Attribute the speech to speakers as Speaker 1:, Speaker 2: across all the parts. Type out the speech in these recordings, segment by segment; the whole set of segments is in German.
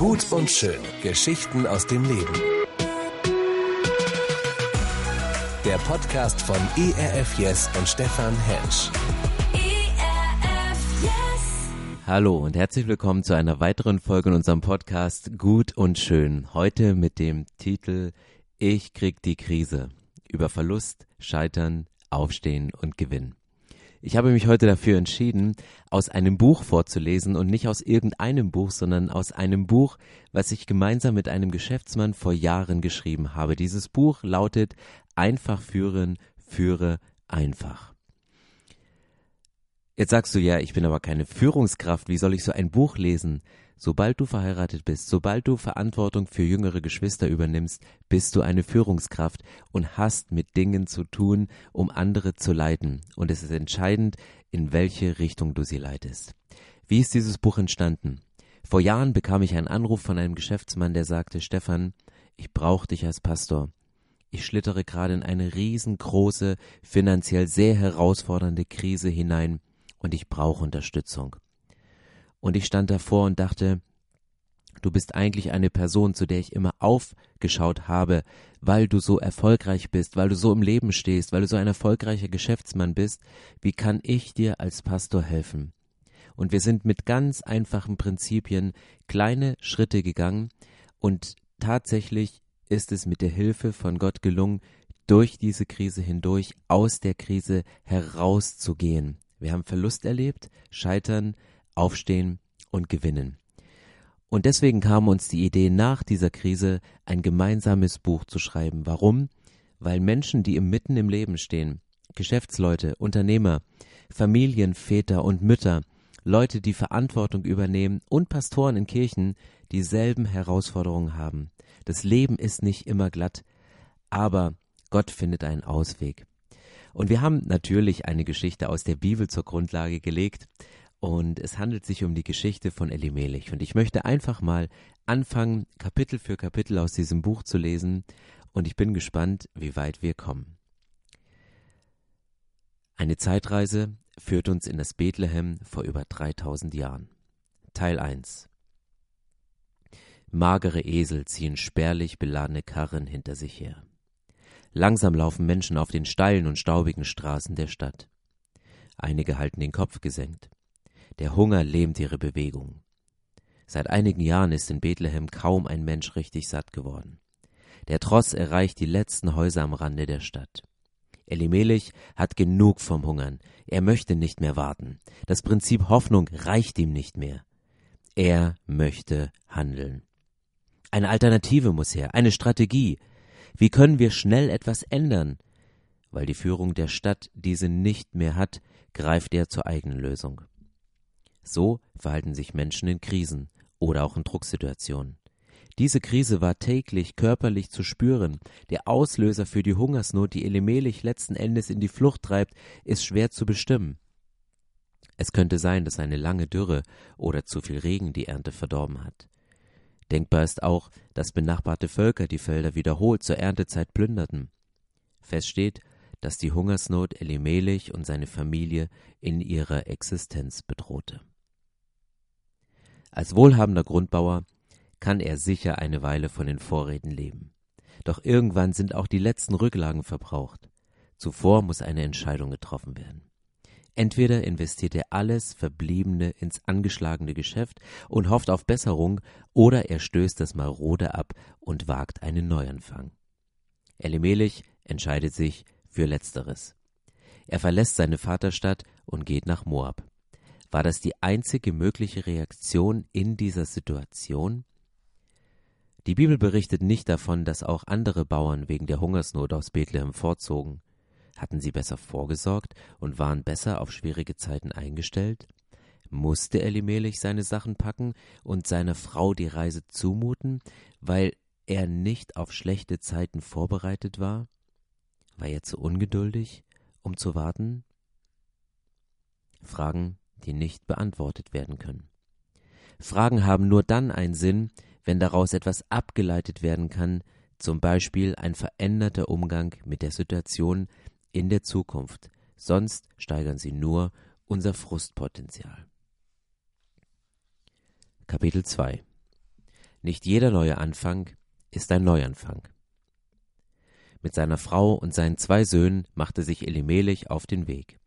Speaker 1: Gut und schön. Geschichten aus dem Leben. Der Podcast von ERF Yes und Stefan Hensch.
Speaker 2: ERF Yes.
Speaker 3: Hallo und herzlich willkommen zu einer weiteren Folge in unserem Podcast Gut und Schön. Heute mit dem Titel Ich krieg die Krise. Über Verlust, Scheitern, Aufstehen und Gewinn. Ich habe mich heute dafür entschieden, aus einem Buch vorzulesen und nicht aus irgendeinem Buch, sondern aus einem Buch, was ich gemeinsam mit einem Geschäftsmann vor Jahren geschrieben habe. Dieses Buch lautet Einfach führen, führe einfach. Jetzt sagst du ja, ich bin aber keine Führungskraft, wie soll ich so ein Buch lesen? Sobald du verheiratet bist, sobald du Verantwortung für jüngere Geschwister übernimmst, bist du eine Führungskraft und hast mit Dingen zu tun, um andere zu leiten. Und es ist entscheidend, in welche Richtung du sie leitest. Wie ist dieses Buch entstanden? Vor Jahren bekam ich einen Anruf von einem Geschäftsmann, der sagte, Stefan, ich brauche dich als Pastor. Ich schlittere gerade in eine riesengroße, finanziell sehr herausfordernde Krise hinein und ich brauche Unterstützung. Und ich stand davor und dachte, du bist eigentlich eine Person, zu der ich immer aufgeschaut habe, weil du so erfolgreich bist, weil du so im Leben stehst, weil du so ein erfolgreicher Geschäftsmann bist. Wie kann ich dir als Pastor helfen? Und wir sind mit ganz einfachen Prinzipien kleine Schritte gegangen und tatsächlich ist es mit der Hilfe von Gott gelungen, durch diese Krise hindurch aus der Krise herauszugehen. Wir haben Verlust erlebt, Scheitern, aufstehen und gewinnen. Und deswegen kam uns die Idee, nach dieser Krise ein gemeinsames Buch zu schreiben. Warum? Weil Menschen, die mitten im Leben stehen, Geschäftsleute, Unternehmer, Familien, Väter und Mütter, Leute, die Verantwortung übernehmen und Pastoren in Kirchen dieselben Herausforderungen haben. Das Leben ist nicht immer glatt, aber Gott findet einen Ausweg. Und wir haben natürlich eine Geschichte aus der Bibel zur Grundlage gelegt, und es handelt sich um die Geschichte von Elimelech. Und ich möchte einfach mal anfangen, Kapitel für Kapitel aus diesem Buch zu lesen. Und ich bin gespannt, wie weit wir kommen. Eine Zeitreise führt uns in das Bethlehem vor über 3000 Jahren. Teil 1 Magere Esel ziehen spärlich beladene Karren hinter sich her. Langsam laufen Menschen auf den steilen und staubigen Straßen der Stadt. Einige halten den Kopf gesenkt. Der Hunger lähmt ihre Bewegung. Seit einigen Jahren ist in Bethlehem kaum ein Mensch richtig satt geworden. Der Tross erreicht die letzten Häuser am Rande der Stadt. Elimelech hat genug vom Hungern. Er möchte nicht mehr warten. Das Prinzip Hoffnung reicht ihm nicht mehr. Er möchte handeln. Eine Alternative muss her, eine Strategie. Wie können wir schnell etwas ändern? Weil die Führung der Stadt diese nicht mehr hat, greift er zur eigenen Lösung. So verhalten sich Menschen in Krisen oder auch in Drucksituationen. Diese Krise war täglich körperlich zu spüren. Der Auslöser für die Hungersnot, die Elimelech letzten Endes in die Flucht treibt, ist schwer zu bestimmen. Es könnte sein, dass eine lange Dürre oder zu viel Regen die Ernte verdorben hat. Denkbar ist auch, dass benachbarte Völker die Felder wiederholt zur Erntezeit plünderten. Fest steht, dass die Hungersnot Elimelech und seine Familie in ihrer Existenz bedrohte. Als wohlhabender Grundbauer kann er sicher eine Weile von den Vorräten leben. Doch irgendwann sind auch die letzten Rücklagen verbraucht. Zuvor muss eine Entscheidung getroffen werden. Entweder investiert er alles Verbliebene ins angeschlagene Geschäft und hofft auf Besserung, oder er stößt das Marode ab und wagt einen Neuanfang. Elimelech entscheidet sich für Letzteres. Er verlässt seine Vaterstadt und geht nach Moab. War das die einzige mögliche Reaktion in dieser Situation? Die Bibel berichtet nicht davon, dass auch andere Bauern wegen der Hungersnot aus Bethlehem vorzogen. Hatten sie besser vorgesorgt und waren besser auf schwierige Zeiten eingestellt? Musste Elimelech seine Sachen packen und seiner Frau die Reise zumuten, weil er nicht auf schlechte Zeiten vorbereitet war? War er zu ungeduldig, um zu warten? Fragen, die nicht beantwortet werden können. Fragen haben nur dann einen Sinn, wenn daraus etwas abgeleitet werden kann, zum Beispiel ein veränderter Umgang mit der Situation in der Zukunft, sonst steigern sie nur unser Frustpotenzial. Kapitel 2 Nicht jeder neue Anfang ist ein Neuanfang. Mit seiner Frau und seinen zwei Söhnen machte sich Elimelech auf den Weg.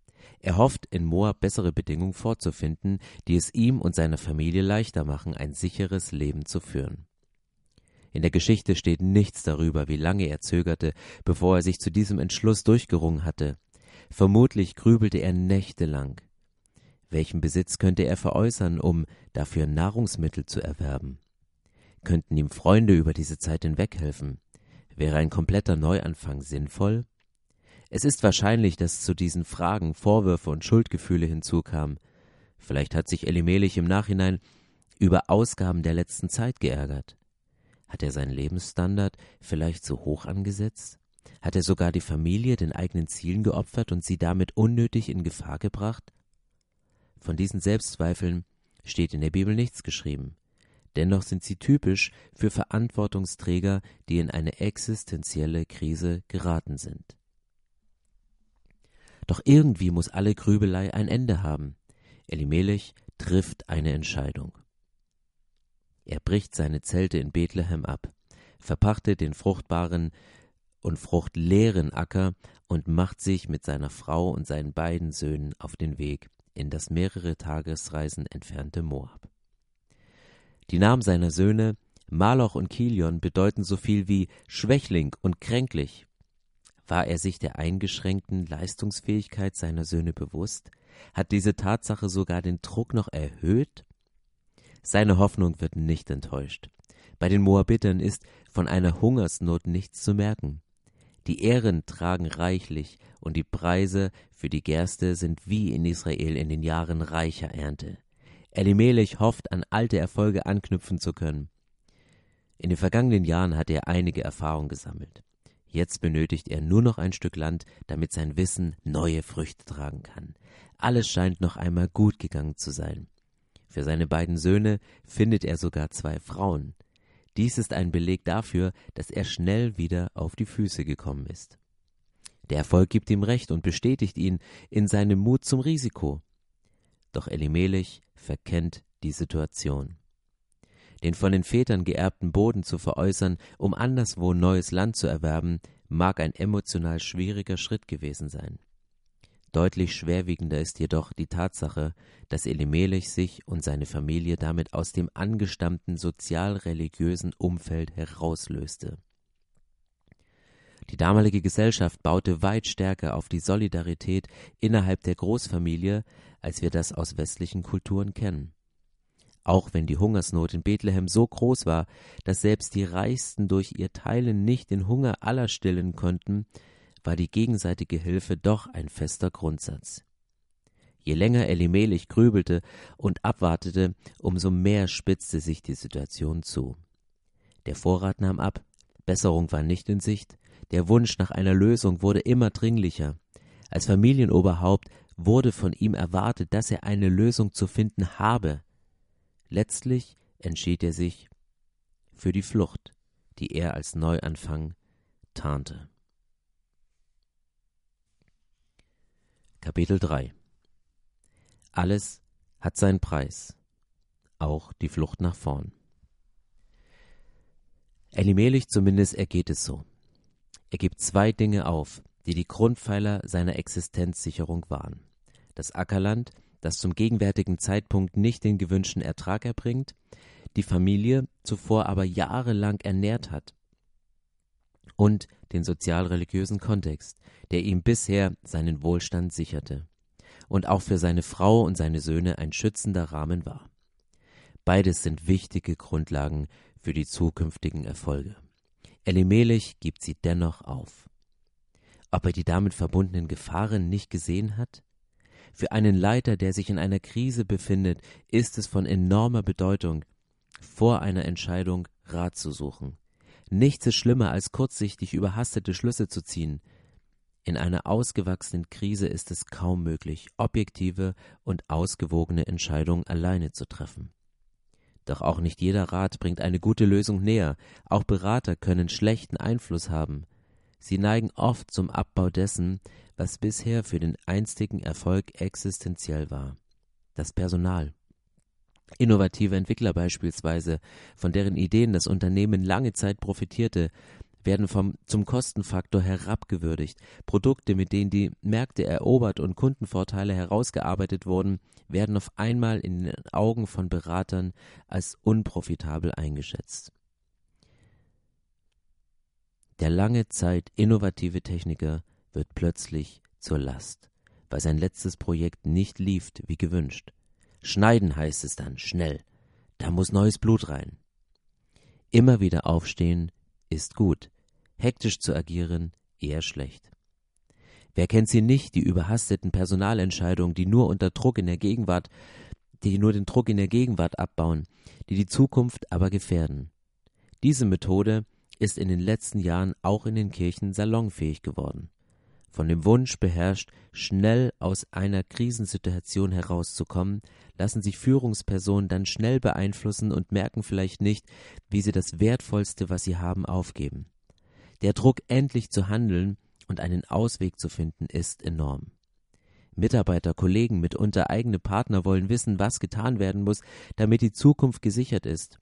Speaker 3: Er hofft, in Moab bessere Bedingungen vorzufinden, die es ihm und seiner Familie leichter machen, ein sicheres Leben zu führen. In der Geschichte steht nichts darüber, wie lange er zögerte, bevor er sich zu diesem Entschluss durchgerungen hatte. Vermutlich grübelte er nächtelang. Welchen Besitz könnte er veräußern, um dafür Nahrungsmittel zu erwerben? Könnten ihm Freunde über diese Zeit hinweg helfen? Wäre ein kompletter Neuanfang sinnvoll? Es ist wahrscheinlich, dass zu diesen Fragen Vorwürfe und Schuldgefühle hinzukamen. Vielleicht hat sich Elimelech im Nachhinein über Ausgaben der letzten Zeit geärgert. Hat er seinen Lebensstandard vielleicht so hoch angesetzt? Hat er sogar die Familie den eigenen Zielen geopfert und sie damit unnötig in Gefahr gebracht? Von diesen Selbstzweifeln steht in der Bibel nichts geschrieben. Dennoch sind sie typisch für Verantwortungsträger, die in eine existenzielle Krise geraten sind. Doch irgendwie muss alle Grübelei ein Ende haben. Elimelech trifft eine Entscheidung. Er bricht seine Zelte in Bethlehem ab, verpachtet den fruchtbaren und fruchtleeren Acker und macht sich mit seiner Frau und seinen beiden Söhnen auf den Weg in das mehrere Tagesreisen entfernte Moab. Die Namen seiner Söhne Maloch und Kilion bedeuten so viel wie Schwächling und kränklich. War er sich der eingeschränkten Leistungsfähigkeit seiner Söhne bewusst? Hat diese Tatsache sogar den Druck noch erhöht? Seine Hoffnung wird nicht enttäuscht. Bei den Moabitern ist von einer Hungersnot nichts zu merken. Die Ähren tragen reichlich und die Preise für die Gerste sind wie in Israel in den Jahren reicher Ernte. Elimelech hofft, an alte Erfolge anknüpfen zu können. In den vergangenen Jahren hat er einige Erfahrungen gesammelt. Jetzt benötigt er nur noch ein Stück Land, damit sein Wissen neue Früchte tragen kann. Alles scheint noch einmal gut gegangen zu sein. Für seine beiden Söhne findet er sogar zwei Frauen. Dies ist ein Beleg dafür, dass er schnell wieder auf die Füße gekommen ist. Der Erfolg gibt ihm Recht und bestätigt ihn in seinem Mut zum Risiko. Doch Elimelech verkennt die Situation. Den von den Vätern geerbten Boden zu veräußern, um anderswo neues Land zu erwerben, mag ein emotional schwieriger Schritt gewesen sein. Deutlich schwerwiegender ist jedoch die Tatsache, dass Elimelech sich und seine Familie damit aus dem angestammten sozial-religiösen Umfeld herauslöste. Die damalige Gesellschaft baute weit stärker auf die Solidarität innerhalb der Großfamilie, als wir das aus westlichen Kulturen kennen. Auch wenn die Hungersnot in Bethlehem so groß war, dass selbst die Reichsten durch ihr Teilen nicht den Hunger aller stillen konnten, war die gegenseitige Hilfe doch ein fester Grundsatz. Je länger Elimelech grübelte und abwartete, umso mehr spitzte sich die Situation zu. Der Vorrat nahm ab, Besserung war nicht in Sicht, der Wunsch nach einer Lösung wurde immer dringlicher. Als Familienoberhaupt wurde von ihm erwartet, dass er eine Lösung zu finden habe. Letztlich entschied er sich für die Flucht, die er als Neuanfang tarnte. Kapitel 3 Alles hat seinen Preis, auch die Flucht nach vorn. Elimelech zumindest ergeht es so. Er gibt zwei Dinge auf, die die Grundpfeiler seiner Existenzsicherung waren. Das Ackerland, das zum gegenwärtigen Zeitpunkt nicht den gewünschten Ertrag erbringt, die Familie zuvor aber jahrelang ernährt hat, und den sozial-religiösen Kontext, der ihm bisher seinen Wohlstand sicherte und auch für seine Frau und seine Söhne ein schützender Rahmen war. Beides sind wichtige Grundlagen für die zukünftigen Erfolge. Elimelech gibt sie dennoch auf. Ob er die damit verbundenen Gefahren nicht gesehen hat? Für einen Leiter, der sich in einer Krise befindet, ist es von enormer Bedeutung, vor einer Entscheidung Rat zu suchen. Nichts ist schlimmer, als kurzsichtig überhastete Schlüsse zu ziehen. In einer ausgewachsenen Krise ist es kaum möglich, objektive und ausgewogene Entscheidungen alleine zu treffen. Doch auch nicht jeder Rat bringt eine gute Lösung näher. Auch Berater können schlechten Einfluss haben. Sie neigen oft zum Abbau dessen, was bisher für den einstigen Erfolg existenziell war. Das Personal. Innovative Entwickler beispielsweise, von deren Ideen das Unternehmen lange Zeit profitierte, werden vom, zum Kostenfaktor herabgewürdigt. Produkte, mit denen die Märkte erobert und Kundenvorteile herausgearbeitet wurden, werden auf einmal in den Augen von Beratern als unprofitabel eingeschätzt. Der lange Zeit innovative Techniker wird plötzlich zur Last, weil sein letztes Projekt nicht lief wie gewünscht. Schneiden heißt es dann, schnell. Da muss neues Blut rein. Immer wieder aufstehen ist gut. Hektisch zu agieren eher schlecht. Wer kennt sie nicht, die überhasteten Personalentscheidungen, die nur unter Druck in der Gegenwart, die nur den Druck in der Gegenwart abbauen, die die Zukunft aber gefährden. Diese Methode ist in den letzten Jahren auch in den Kirchen salonfähig geworden. Von dem Wunsch beherrscht, schnell aus einer Krisensituation herauszukommen, lassen sich Führungspersonen dann schnell beeinflussen und merken vielleicht nicht, wie sie das Wertvollste, was sie haben, aufgeben. Der Druck, endlich zu handeln und einen Ausweg zu finden, ist enorm. Mitarbeiter, Kollegen, mitunter eigene Partner wollen wissen, was getan werden muss, damit die Zukunft gesichert ist.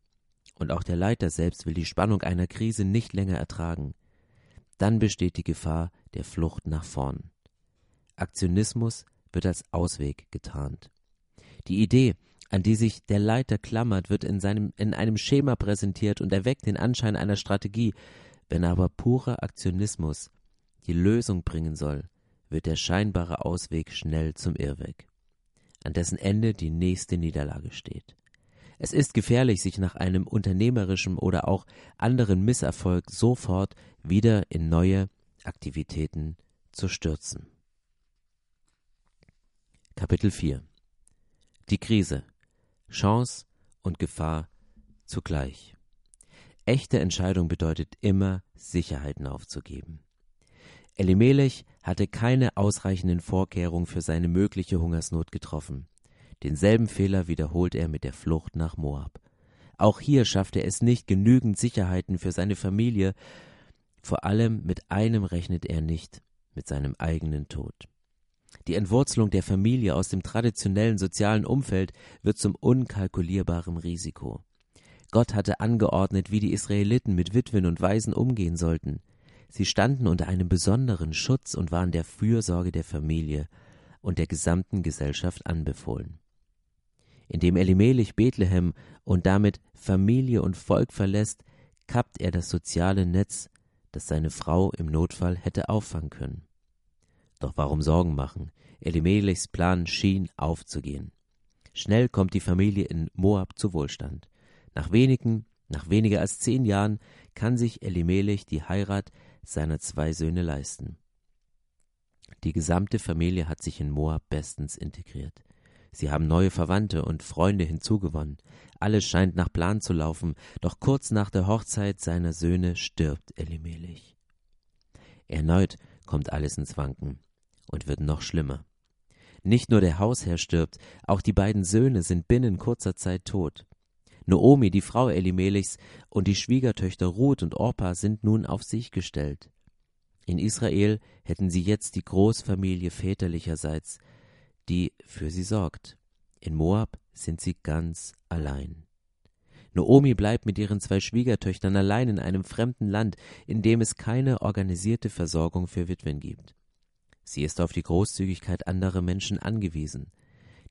Speaker 3: Und auch der Leiter selbst will die Spannung einer Krise nicht länger ertragen dann besteht die Gefahr der Flucht nach vorn. Aktionismus wird als Ausweg getarnt. Die Idee, an die sich der Leiter klammert, wird in, seinem, in einem Schema präsentiert und erweckt den Anschein einer Strategie. Wenn aber purer Aktionismus die Lösung bringen soll, wird der scheinbare Ausweg schnell zum Irrweg, an dessen Ende die nächste Niederlage steht. Es ist gefährlich, sich nach einem unternehmerischen oder auch anderen Misserfolg sofort wieder in neue Aktivitäten zu stürzen. Kapitel 4 Die Krise Chance und Gefahr zugleich. Echte Entscheidung bedeutet immer, Sicherheiten aufzugeben. Elimelech hatte keine ausreichenden Vorkehrungen für seine mögliche Hungersnot getroffen. Denselben Fehler wiederholt er mit der Flucht nach Moab. Auch hier schafft er es nicht, genügend Sicherheiten für seine Familie. Vor allem mit einem rechnet er nicht, mit seinem eigenen Tod. Die Entwurzelung der Familie aus dem traditionellen sozialen Umfeld wird zum unkalkulierbaren Risiko. Gott hatte angeordnet, wie die Israeliten mit Witwen und Waisen umgehen sollten. Sie standen unter einem besonderen Schutz und waren der Fürsorge der Familie und der gesamten Gesellschaft anbefohlen indem Elimelech Bethlehem und damit Familie und Volk verlässt, kappt er das soziale Netz, das seine Frau im Notfall hätte auffangen können. Doch warum Sorgen machen? Elimelechs Plan schien aufzugehen. Schnell kommt die Familie in Moab zu Wohlstand. Nach wenigen, nach weniger als zehn Jahren kann sich Elimelech die Heirat seiner zwei Söhne leisten. Die gesamte Familie hat sich in Moab bestens integriert. Sie haben neue Verwandte und Freunde hinzugewonnen. Alles scheint nach Plan zu laufen, doch kurz nach der Hochzeit seiner Söhne stirbt Elimelech. Erneut kommt alles ins Wanken und wird noch schlimmer. Nicht nur der Hausherr stirbt, auch die beiden Söhne sind binnen kurzer Zeit tot. Noomi, die Frau Elimelechs, und die Schwiegertöchter Ruth und Orpa sind nun auf sich gestellt. In Israel hätten sie jetzt die Großfamilie väterlicherseits, die für sie sorgt. In Moab sind sie ganz allein. Noomi bleibt mit ihren zwei Schwiegertöchtern allein in einem fremden Land, in dem es keine organisierte Versorgung für Witwen gibt. Sie ist auf die Großzügigkeit anderer Menschen angewiesen.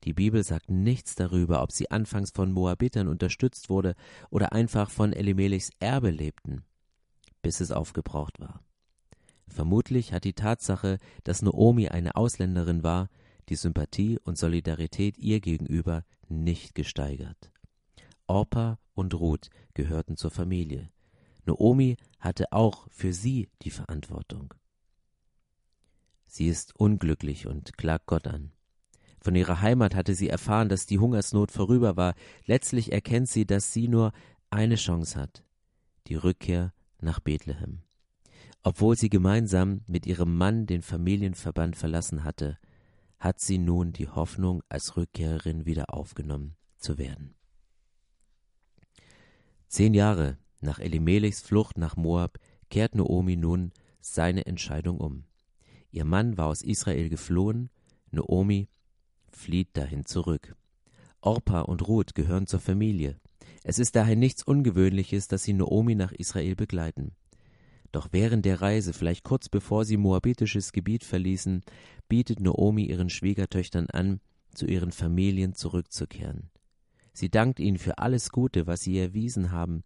Speaker 3: Die Bibel sagt nichts darüber, ob sie anfangs von Moabitern unterstützt wurde oder einfach von Elimelechs Erbe lebten, bis es aufgebraucht war. Vermutlich hat die Tatsache, dass Noomi eine Ausländerin war, die Sympathie und Solidarität ihr gegenüber nicht gesteigert. Orpa und Ruth gehörten zur Familie. Noomi hatte auch für sie die Verantwortung. Sie ist unglücklich und klagt Gott an. Von ihrer Heimat hatte sie erfahren, dass die Hungersnot vorüber war. Letztlich erkennt sie, dass sie nur eine Chance hat, die Rückkehr nach Bethlehem. Obwohl sie gemeinsam mit ihrem Mann den Familienverband verlassen hatte, hat sie nun die Hoffnung, als Rückkehrerin wieder aufgenommen zu werden. Zehn Jahre nach Elimelechs Flucht nach Moab kehrt Noomi nun seine Entscheidung um. Ihr Mann war aus Israel geflohen, Noomi flieht dahin zurück. Orpa und Ruth gehören zur Familie. Es ist daher nichts Ungewöhnliches, dass sie Noomi nach Israel begleiten. Doch während der Reise, vielleicht kurz bevor sie moabitisches Gebiet verließen, bietet Noomi ihren Schwiegertöchtern an, zu ihren Familien zurückzukehren. Sie dankt ihnen für alles Gute, was sie erwiesen haben,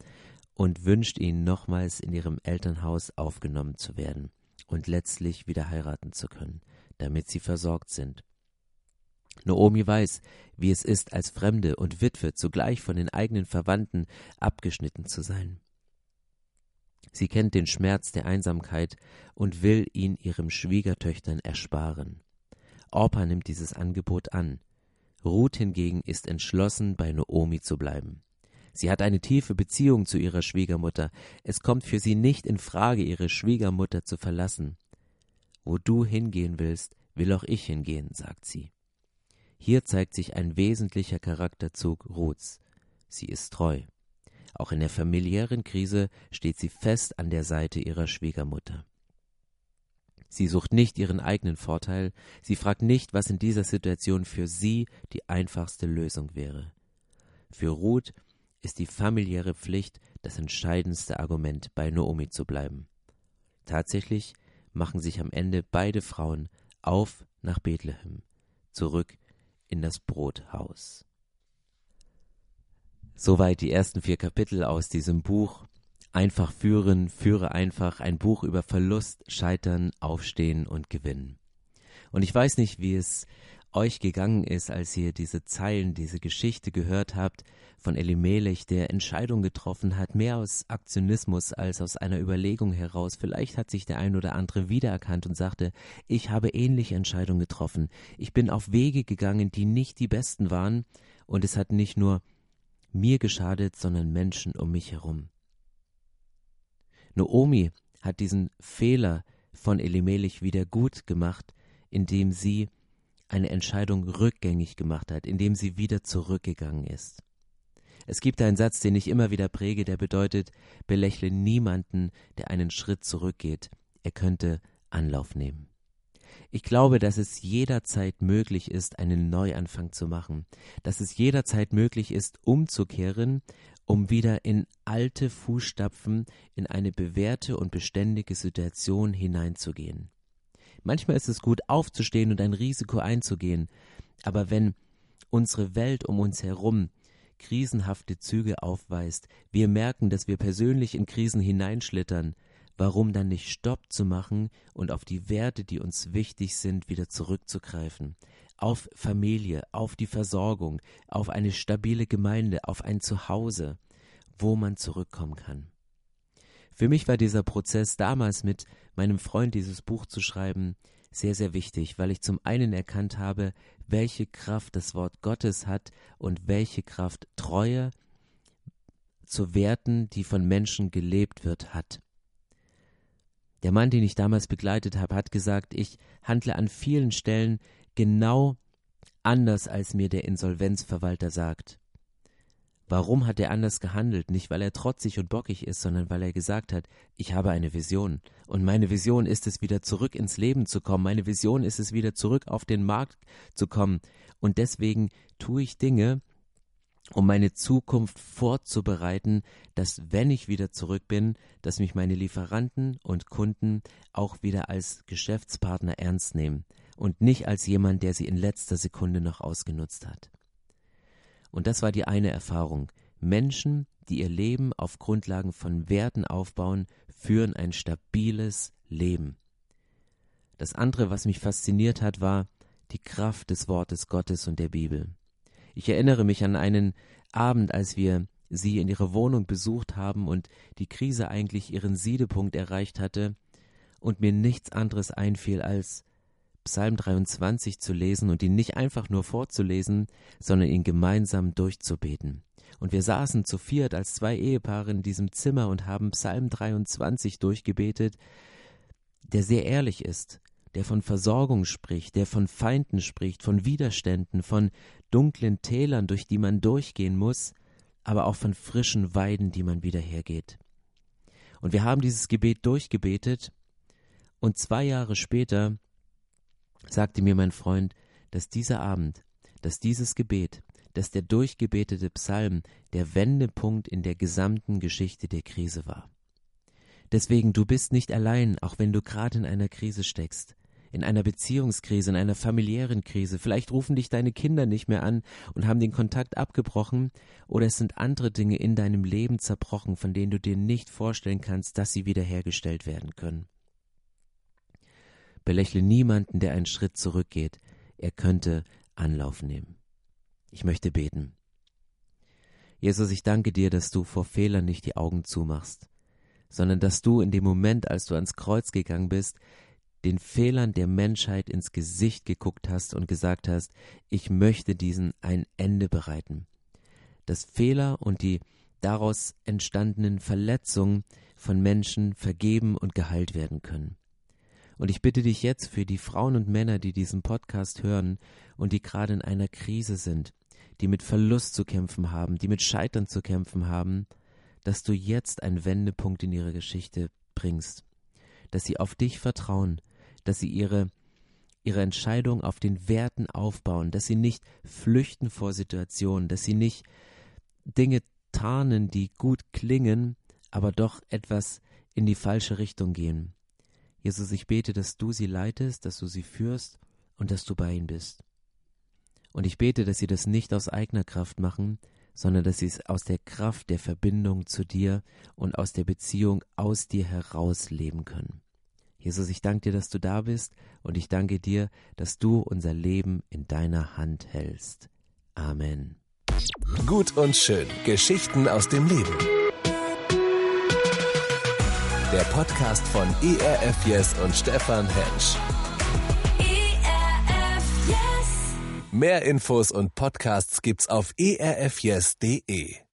Speaker 3: und wünscht ihnen nochmals in ihrem Elternhaus aufgenommen zu werden und letztlich wieder heiraten zu können, damit sie versorgt sind. Noomi weiß, wie es ist, als Fremde und Witwe zugleich von den eigenen Verwandten abgeschnitten zu sein. Sie kennt den Schmerz der Einsamkeit und will ihn ihren Schwiegertöchtern ersparen. Orpa nimmt dieses Angebot an. Ruth hingegen ist entschlossen, bei Noomi zu bleiben. Sie hat eine tiefe Beziehung zu ihrer Schwiegermutter. Es kommt für sie nicht in Frage, ihre Schwiegermutter zu verlassen. Wo du hingehen willst, will auch ich hingehen, sagt sie. Hier zeigt sich ein wesentlicher Charakterzug Ruths. Sie ist treu. Auch in der familiären Krise steht sie fest an der Seite ihrer Schwiegermutter. Sie sucht nicht ihren eigenen Vorteil, sie fragt nicht, was in dieser Situation für sie die einfachste Lösung wäre. Für Ruth ist die familiäre Pflicht das entscheidendste Argument, bei Noomi zu bleiben. Tatsächlich machen sich am Ende beide Frauen auf nach Bethlehem, zurück in das Brothaus. Soweit die ersten vier Kapitel aus diesem Buch. Einfach führen, führe einfach ein Buch über Verlust, Scheitern, Aufstehen und Gewinnen. Und ich weiß nicht, wie es euch gegangen ist, als ihr diese Zeilen, diese Geschichte gehört habt von Elimelech, der Entscheidung getroffen hat, mehr aus Aktionismus als aus einer Überlegung heraus. Vielleicht hat sich der ein oder andere wiedererkannt und sagte, ich habe ähnliche Entscheidungen getroffen. Ich bin auf Wege gegangen, die nicht die besten waren, und es hat nicht nur mir geschadet, sondern Menschen um mich herum. Noomi hat diesen Fehler von Elimelech wieder gut gemacht, indem sie eine Entscheidung rückgängig gemacht hat, indem sie wieder zurückgegangen ist. Es gibt einen Satz, den ich immer wieder präge, der bedeutet, belächle niemanden, der einen Schritt zurückgeht, er könnte Anlauf nehmen. Ich glaube, dass es jederzeit möglich ist, einen Neuanfang zu machen, dass es jederzeit möglich ist, umzukehren, um wieder in alte Fußstapfen, in eine bewährte und beständige Situation hineinzugehen. Manchmal ist es gut, aufzustehen und ein Risiko einzugehen, aber wenn unsere Welt um uns herum krisenhafte Züge aufweist, wir merken, dass wir persönlich in Krisen hineinschlittern, warum dann nicht Stopp zu machen und auf die Werte, die uns wichtig sind, wieder zurückzugreifen. Auf Familie, auf die Versorgung, auf eine stabile Gemeinde, auf ein Zuhause, wo man zurückkommen kann. Für mich war dieser Prozess damals mit meinem Freund dieses Buch zu schreiben sehr, sehr wichtig, weil ich zum einen erkannt habe, welche Kraft das Wort Gottes hat und welche Kraft Treue zu Werten, die von Menschen gelebt wird, hat. Der Mann, den ich damals begleitet habe, hat gesagt, ich handle an vielen Stellen genau anders, als mir der Insolvenzverwalter sagt. Warum hat er anders gehandelt? Nicht, weil er trotzig und bockig ist, sondern weil er gesagt hat, ich habe eine Vision. Und meine Vision ist es, wieder zurück ins Leben zu kommen. Meine Vision ist es, wieder zurück auf den Markt zu kommen. Und deswegen tue ich Dinge, um meine Zukunft vorzubereiten, dass wenn ich wieder zurück bin, dass mich meine Lieferanten und Kunden auch wieder als Geschäftspartner ernst nehmen und nicht als jemand, der sie in letzter Sekunde noch ausgenutzt hat. Und das war die eine Erfahrung. Menschen, die ihr Leben auf Grundlagen von Werten aufbauen, führen ein stabiles Leben. Das andere, was mich fasziniert hat, war die Kraft des Wortes Gottes und der Bibel. Ich erinnere mich an einen Abend, als wir sie in ihrer Wohnung besucht haben und die Krise eigentlich ihren Siedepunkt erreicht hatte und mir nichts anderes einfiel als Psalm 23 zu lesen und ihn nicht einfach nur vorzulesen, sondern ihn gemeinsam durchzubeten. Und wir saßen zu viert als zwei Ehepaare in diesem Zimmer und haben Psalm 23 durchgebetet, der sehr ehrlich ist, der von Versorgung spricht, der von Feinden spricht, von Widerständen, von dunklen Tälern, durch die man durchgehen muss, aber auch von frischen Weiden, die man wieder hergeht. Und wir haben dieses Gebet durchgebetet, und zwei Jahre später sagte mir mein Freund, dass dieser Abend, dass dieses Gebet dass der durchgebetete Psalm der Wendepunkt in der gesamten Geschichte der Krise war. Deswegen, du bist nicht allein, auch wenn du gerade in einer Krise steckst in einer Beziehungskrise, in einer familiären Krise. Vielleicht rufen dich deine Kinder nicht mehr an und haben den Kontakt abgebrochen oder es sind andere Dinge in deinem Leben zerbrochen, von denen du dir nicht vorstellen kannst, dass sie wiederhergestellt werden können. Belächle niemanden, der einen Schritt zurückgeht. Er könnte Anlauf nehmen. Ich möchte beten. Jesus, ich danke dir, dass du vor Fehlern nicht die Augen zumachst, sondern dass du in dem Moment, als du ans Kreuz gegangen bist, den Fehlern der Menschheit ins Gesicht geguckt hast und gesagt hast, ich möchte diesen ein Ende bereiten. Dass Fehler und die daraus entstandenen Verletzungen von Menschen vergeben und geheilt werden können. Und ich bitte dich jetzt für die Frauen und Männer, die diesen Podcast hören und die gerade in einer Krise sind, die mit Verlust zu kämpfen haben, die mit Scheitern zu kämpfen haben, dass du jetzt einen Wendepunkt in ihre Geschichte bringst, dass sie auf dich vertrauen, dass sie ihre, ihre Entscheidung auf den Werten aufbauen, dass sie nicht flüchten vor Situationen, dass sie nicht Dinge tarnen, die gut klingen, aber doch etwas in die falsche Richtung gehen. Jesus, ich bete, dass du sie leitest, dass du sie führst und dass du bei ihnen bist. Und ich bete, dass sie das nicht aus eigener Kraft machen, sondern dass sie es aus der Kraft der Verbindung zu dir und aus der Beziehung aus dir heraus leben können. Jesus, ich danke dir, dass du da bist und ich danke dir, dass du unser Leben in deiner Hand hältst. Amen.
Speaker 1: Gut und schön. Geschichten aus dem Leben. Der Podcast von ERF Yes und Stefan Hensch. ERF Yes. Mehr Infos und Podcasts gibt's auf erfyes.de.